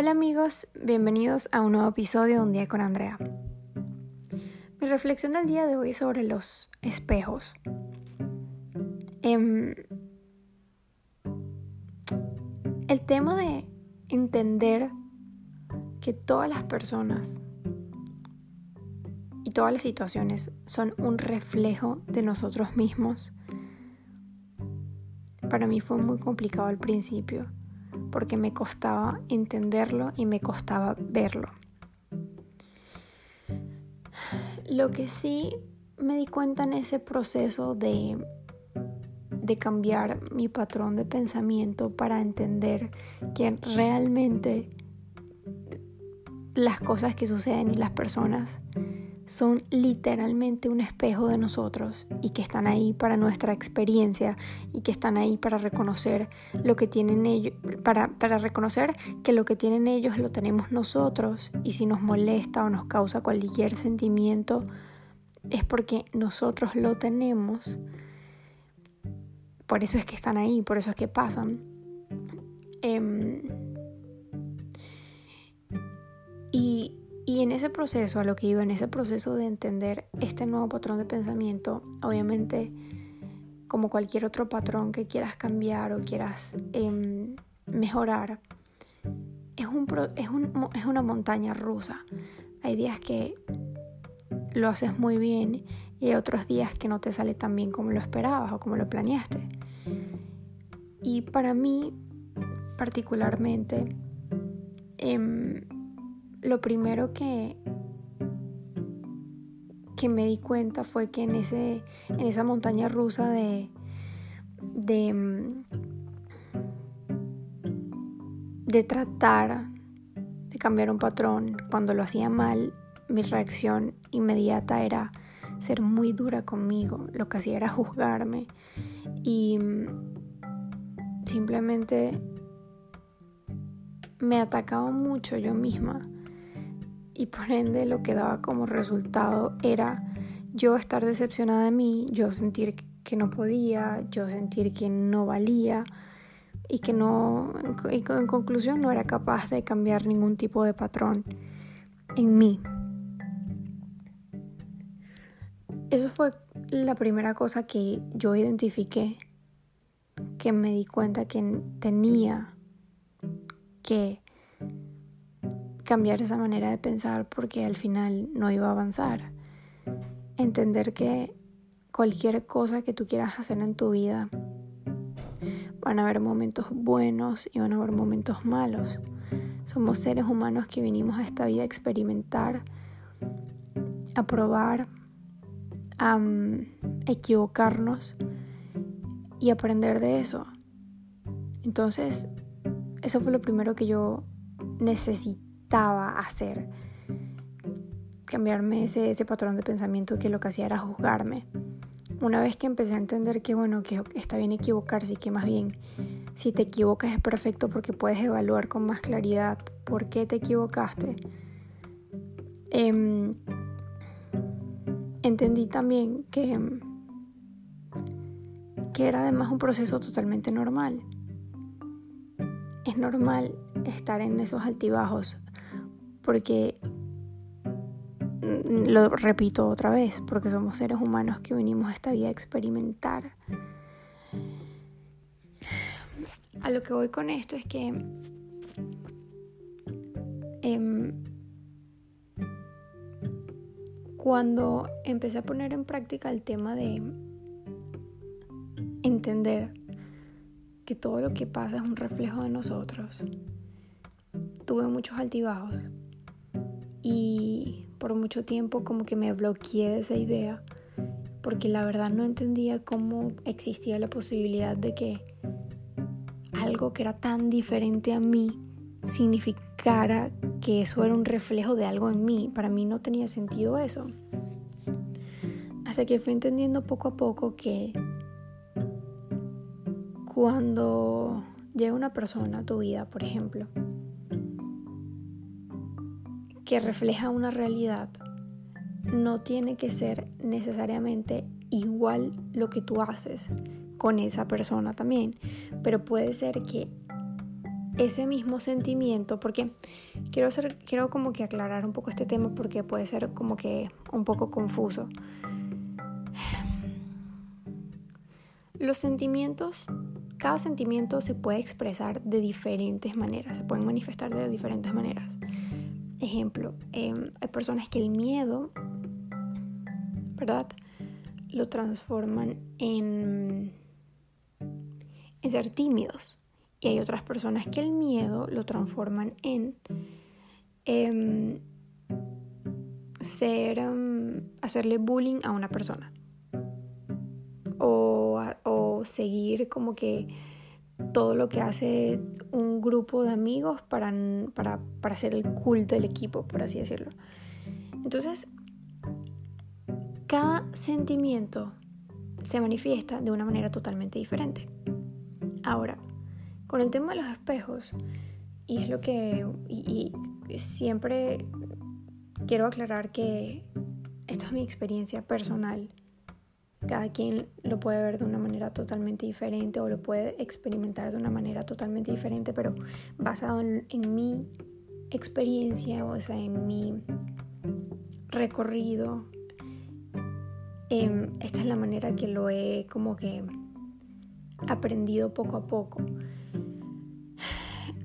Hola amigos, bienvenidos a un nuevo episodio de Un día con Andrea. Mi reflexión del día de hoy es sobre los espejos. Em, el tema de entender que todas las personas y todas las situaciones son un reflejo de nosotros mismos, para mí fue muy complicado al principio porque me costaba entenderlo y me costaba verlo. Lo que sí me di cuenta en ese proceso de, de cambiar mi patrón de pensamiento para entender que realmente las cosas que suceden y las personas son literalmente un espejo de nosotros y que están ahí para nuestra experiencia y que están ahí para reconocer lo que tienen ellos, para, para reconocer que lo que tienen ellos lo tenemos nosotros y si nos molesta o nos causa cualquier sentimiento es porque nosotros lo tenemos. Por eso es que están ahí, por eso es que pasan. Em, y y en ese proceso, a lo que iba, en ese proceso de entender este nuevo patrón de pensamiento, obviamente, como cualquier otro patrón que quieras cambiar o quieras em, mejorar, es, un, es, un, es una montaña rusa. Hay días que lo haces muy bien y hay otros días que no te sale tan bien como lo esperabas o como lo planeaste. Y para mí, particularmente, eh, lo primero que, que me di cuenta fue que en, ese, en esa montaña rusa de, de, de tratar de cambiar un patrón cuando lo hacía mal, mi reacción inmediata era ser muy dura conmigo, lo que hacía era juzgarme y simplemente me atacaba mucho yo misma y por ende lo que daba como resultado era yo estar decepcionada de mí, yo sentir que no podía, yo sentir que no valía y que no, y en conclusión no era capaz de cambiar ningún tipo de patrón en mí. Eso fue la primera cosa que yo identifiqué, que me di cuenta que tenía que cambiar esa manera de pensar porque al final no iba a avanzar. Entender que cualquier cosa que tú quieras hacer en tu vida, van a haber momentos buenos y van a haber momentos malos. Somos seres humanos que vinimos a esta vida a experimentar, a probar, a mm, equivocarnos y aprender de eso. Entonces, eso fue lo primero que yo necesité hacer. Cambiarme ese, ese patrón de pensamiento que lo que hacía era juzgarme. Una vez que empecé a entender que, bueno, que está bien equivocarse y que más bien si te equivocas es perfecto porque puedes evaluar con más claridad por qué te equivocaste. Em, entendí también que, que era además un proceso totalmente normal. Es normal estar en esos altibajos, porque mm, lo repito otra vez, porque somos seres humanos que venimos a esta vida a experimentar. A lo que voy con esto es que em, cuando empecé a poner en práctica el tema de entender que todo lo que pasa es un reflejo de nosotros, tuve muchos altibajos y por mucho tiempo como que me bloqueé de esa idea porque la verdad no entendía cómo existía la posibilidad de que algo que era tan diferente a mí significara que eso era un reflejo de algo en mí. Para mí no tenía sentido eso. Hasta que fui entendiendo poco a poco que cuando llega una persona a tu vida, por ejemplo, que refleja una realidad, no tiene que ser necesariamente igual lo que tú haces con esa persona también, pero puede ser que ese mismo sentimiento, porque quiero, hacer, quiero como que aclarar un poco este tema porque puede ser como que un poco confuso. Los sentimientos, cada sentimiento se puede expresar de diferentes maneras, se pueden manifestar de diferentes maneras. Ejemplo, em, hay personas que el miedo, ¿verdad? Lo transforman en, en ser tímidos. Y hay otras personas que el miedo lo transforman en em, ser, em, hacerle bullying a una persona. O, o, seguir como que todo lo que hace un grupo de amigos para, para, para hacer el culto del equipo, por así decirlo. Entonces, cada sentimiento se manifiesta de una manera totalmente diferente. Ahora, con el tema de los espejos, y es lo que y, siempre quiero aclarar que esta es mi experiencia personal. Cada quien lo puede ver de una manera totalmente diferente o lo puede experimentar de una manera totalmente diferente, pero basado en, mi experiencia, o sea, en mi recorrido, em, esta es la manera que lo he como que aprendido poco a poco.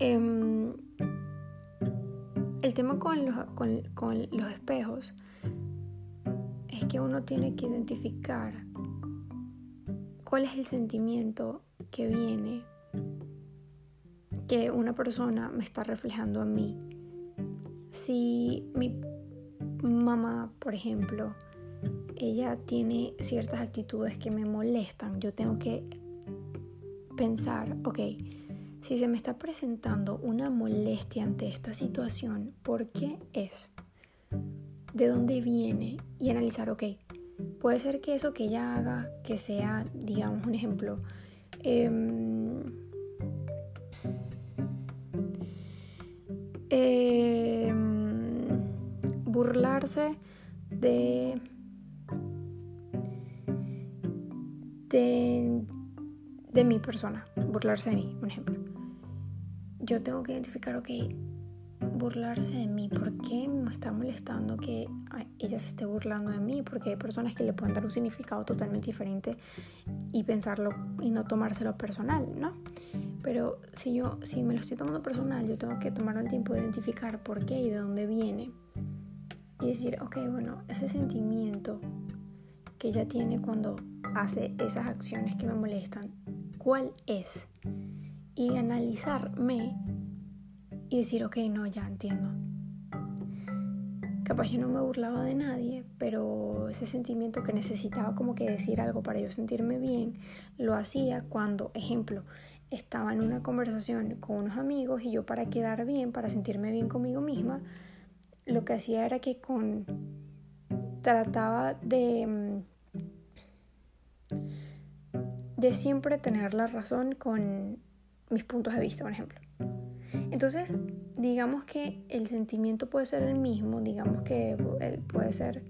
Em, el tema con los, con, los espejos es que uno tiene que identificar cuál es el sentimiento que viene que una persona me está reflejando a mí. Si mi mamá, por ejemplo, ella tiene ciertas actitudes que me molestan, yo tengo que pensar, ok, si se me está presentando una molestia ante esta situación, ¿por qué es? ¿De dónde viene? Y analizar, ok, puede ser que eso que ella haga, que sea, digamos, un ejemplo, em, em, burlarse de, de, de mi persona, burlarse de mí, un ejemplo. Yo tengo que identificar, ok, burlarse de mí, ¿por qué me está molestando que ella se esté burlando de mí? Porque hay personas que le pueden dar un significado totalmente diferente y pensarlo y no tomárselo personal, ¿no? Pero si yo, si me lo estoy tomando personal, yo tengo que tomar el tiempo de identificar por qué y de dónde viene. Y decir, ok, bueno, ese sentimiento que ella tiene cuando hace esas acciones que me molestan, ¿cuál es? y analizarme y decir, ok, no, ya entiendo. Capaz yo no me burlaba de nadie, pero ese sentimiento que necesitaba como que decir algo para yo sentirme bien, lo hacía cuando, ejemplo, estaba en una conversación con unos amigos y yo para quedar bien, para sentirme bien conmigo misma, lo que hacía era que con trataba de mm, de siempre tener la razón con mis puntos de vista, por ejemplo. Entonces, digamos que el sentimiento puede ser el mismo, digamos que puede ser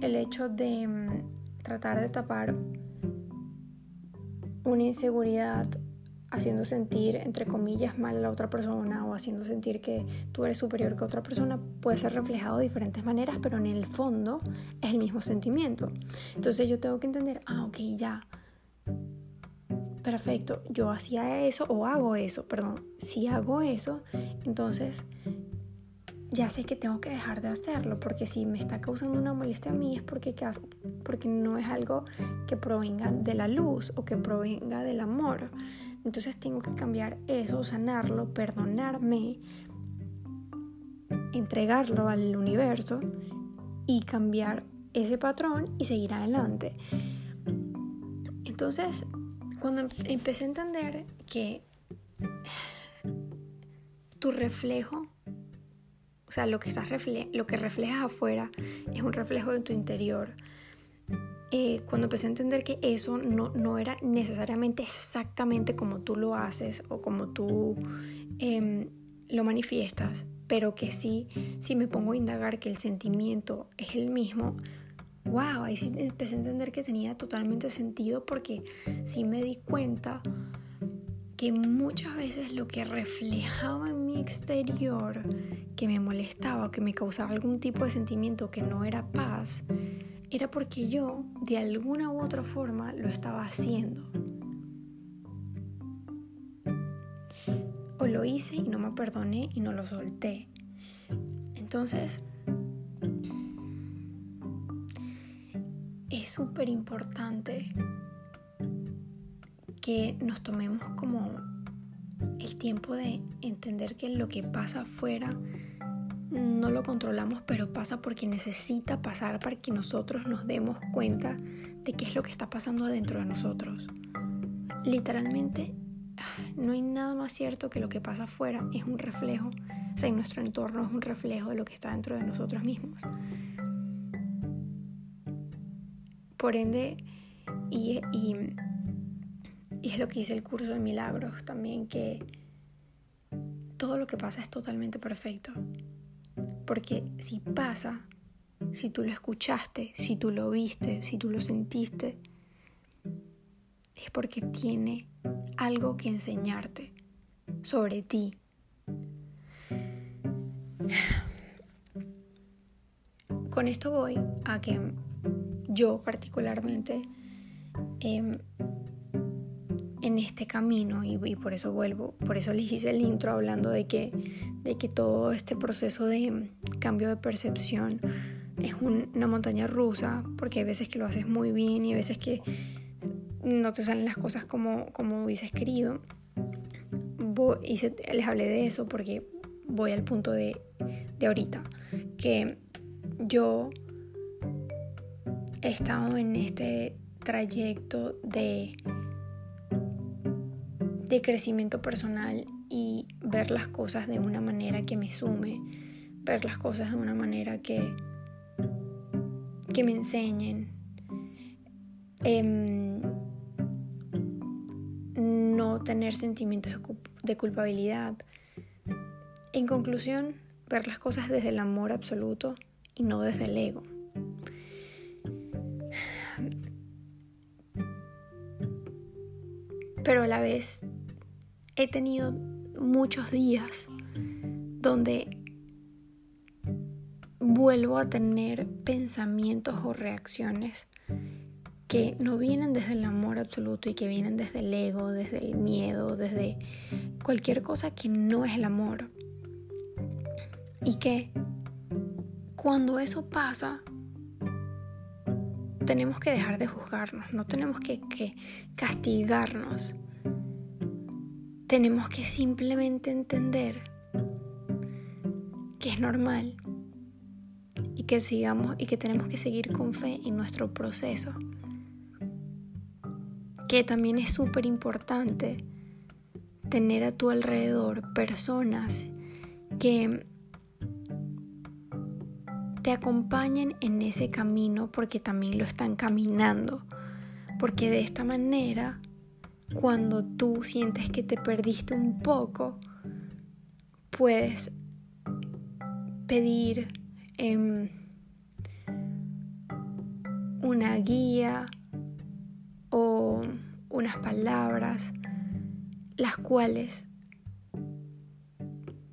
el hecho de mm, tratar de tapar una inseguridad haciendo sentir, entre comillas, mal a la otra persona o haciendo sentir que tú eres superior que otra persona, puede ser reflejado de diferentes maneras, pero en el fondo es el mismo sentimiento. Entonces yo tengo que entender, ah, ok, ya, perfecto, yo hacía eso o hago eso, perdón, si hago eso, entonces ya sé que tengo que dejar de hacerlo, porque si me está causando una molestia a mí es porque, porque no es algo que provenga de la luz o que provenga del amor. Entonces tengo que cambiar eso, sanarlo, perdonarme, entregarlo al universo y cambiar ese patrón y seguir adelante. Entonces, cuando em-, empecé a entender que tu reflejo, o sea, lo que, estás lo que reflejas afuera es un reflejo de tu interior. Eh, cuando empecé a entender que eso no, no, era necesariamente exactamente como tú lo haces o como tú em, lo manifiestas, pero que sí, si me pongo a indagar que el sentimiento es el mismo, wow, ahí sí empecé a entender que tenía totalmente sentido porque sí me di cuenta que muchas veces lo que reflejaba en mi exterior, que me molestaba que me causaba algún tipo de sentimiento que no era paz, era porque yo de alguna u otra forma lo estaba haciendo. O lo hice y no me perdoné y no lo solté. Entonces, es súper importante que nos tomemos como el tiempo de entender que lo que pasa afuera no lo controlamos, pero pasa porque necesita pasar para que nosotros nos demos cuenta de qué es lo que está pasando adentro de nosotros. Literalmente, no hay nada más cierto que lo que pasa afuera es un reflejo, o sea, en nuestro entorno es un reflejo de lo que está dentro de nosotros mismos. Por ende, y, es lo que dice el curso de milagros también, que todo lo que pasa es totalmente perfecto. Porque si pasa, si tú lo escuchaste, si tú lo viste, si tú lo sentiste, es porque tiene algo que enseñarte sobre ti. Con esto voy a que yo particularmente em, en este camino y, por eso vuelvo, por eso les hice el intro hablando de que, de que todo este proceso de cambio de percepción es una montaña rusa, porque hay veces que lo haces muy bien y hay veces que no te salen las cosas como, como hubieses querido. les hablé de eso porque voy al punto de, de ahorita, que yo he estado en este trayecto de de crecimiento personal y ver las cosas de una manera que me sume, ver las cosas de una manera que, que me enseñen. Em, no tener sentimientos de culpabilidad. En conclusión, ver las cosas desde el amor absoluto y no desde el ego. Pero a la vez he tenido muchos días donde vuelvo a tener pensamientos o reacciones que no vienen desde el amor absoluto y que vienen desde el ego, desde el miedo, desde cualquier cosa que no es el amor. Y que cuando eso pasa, tenemos que dejar de juzgarnos, no tenemos que, que castigarnos tenemos que simplemente entender que es normal y que sigamos y que tenemos que seguir con fe en nuestro proceso. Que también es súper importante tener a tu alrededor personas que te acompañen en ese camino porque también lo están caminando. Porque de esta manera cuando tú sientes que te perdiste un poco, puedes pedir em, una guía o unas palabras, las cuales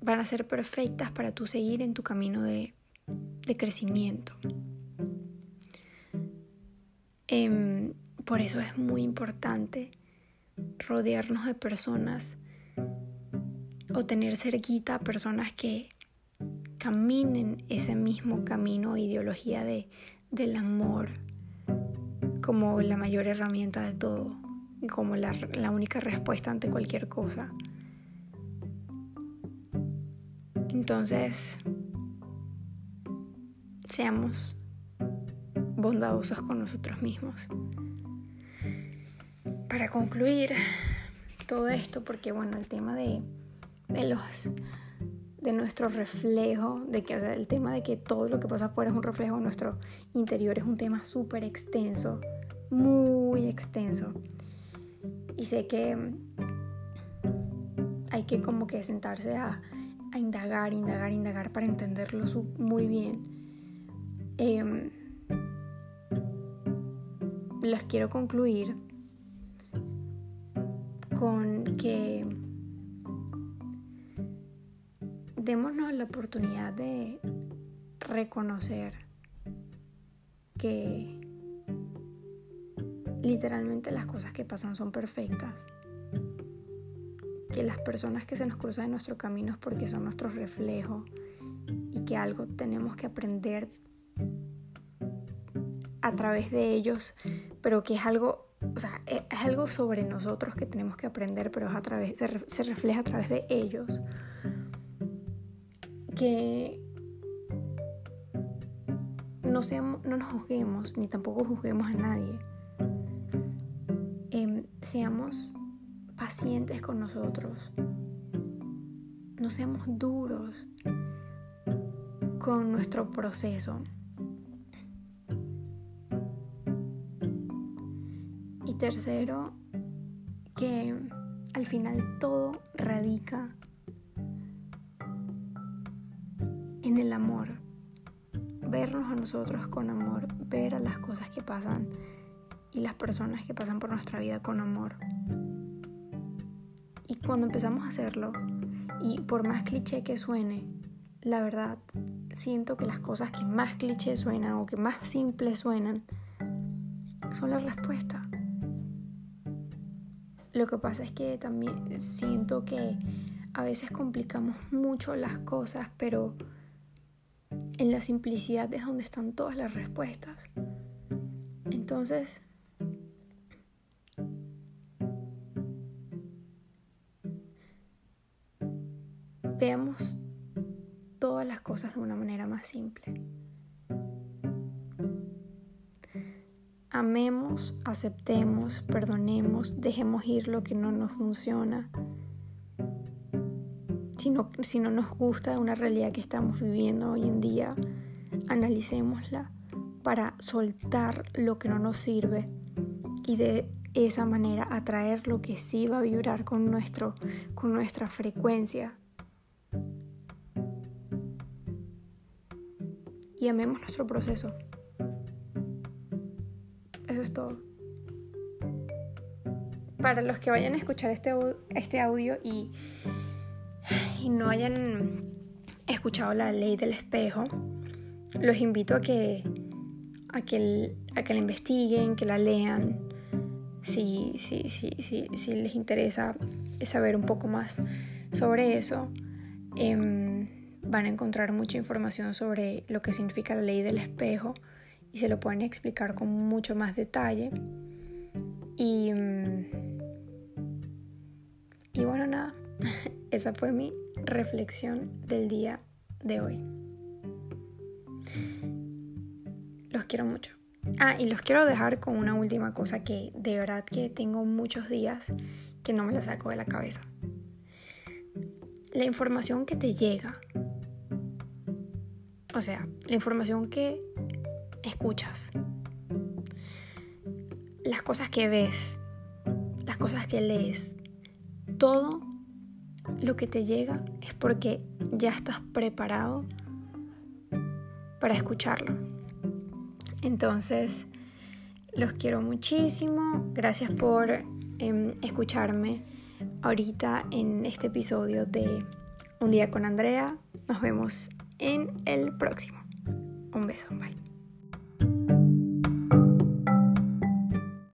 van a ser perfectas para tú seguir en tu camino de, crecimiento. Em, por eso es muy importante rodearnos de personas o tener cerquita a personas que caminen ese mismo camino o ideología de, del amor como la mayor herramienta de todo y como la, la única respuesta ante cualquier cosa. Entonces, seamos bondadosos con nosotros mismos para concluir todo esto, porque bueno, el tema de, los de nuestro reflejo, de que el tema de que todo lo que pasa afuera es un reflejo de nuestro interior es un tema súper extenso, muy extenso. Y sé que hay que como que sentarse a, indagar, indagar, indagar para entenderlo muy bien. Eh, las quiero concluir con que démonos la oportunidad de reconocer que literalmente las cosas que pasan son perfectas, que las personas que se nos cruzan en nuestro camino es porque son nuestro reflejo y que algo tenemos que aprender a través de ellos, pero que es algo, o sea, es, algo sobre nosotros que tenemos que aprender, pero es a través se refleja a través de ellos. Que no, seamos, no nos juzguemos, ni tampoco juzguemos a nadie. Em, seamos pacientes con nosotros. No seamos duros con nuestro proceso. Tercero, que al final todo radica en el amor. Vernos a nosotros con amor, ver a las cosas que pasan y las personas que pasan por nuestra vida con amor. Y cuando empezamos a hacerlo, y por más cliché que suene, la verdad, siento que las cosas que más cliché suenan o que más simples suenan son la respuesta. Lo que pasa es que también siento que a veces complicamos mucho las cosas, pero en la simplicidad es donde están todas las respuestas. Entonces, veamos todas las cosas de una manera más simple. Amemos, aceptemos, perdonemos, dejemos ir lo que no nos funciona. Si no, si no nos gusta una realidad que estamos viviendo hoy en día, analicémosla para soltar lo que no nos sirve y de esa manera atraer lo que sí va a vibrar con, nuestro, con nuestra frecuencia y amemos nuestro proceso. Eso es todo. Para los que vayan a escuchar este, este audio y, y no hayan escuchado la ley del espejo, los invito a que, a que, a que la investiguen, que la lean, si, si, si, si, les interesa saber un poco más sobre eso. Em, van a encontrar mucha información sobre lo que significa la ley del espejo y se lo pueden explicar con mucho más detalle. Y, mm, y bueno, nada, esa fue mi reflexión del día de hoy. Los quiero mucho. Ah, y los quiero dejar con una última cosa que de verdad que tengo muchos días que no me la saco de la cabeza. La información que te llega o sea, la información que escuchas, las cosas que ves, las cosas que lees, todo lo que te llega es porque ya estás preparado para escucharlo. Entonces, los quiero muchísimo. Gracias por em, escucharme ahorita en este episodio de Un día con Andrea. Nos vemos en el próximo. Un beso, bye.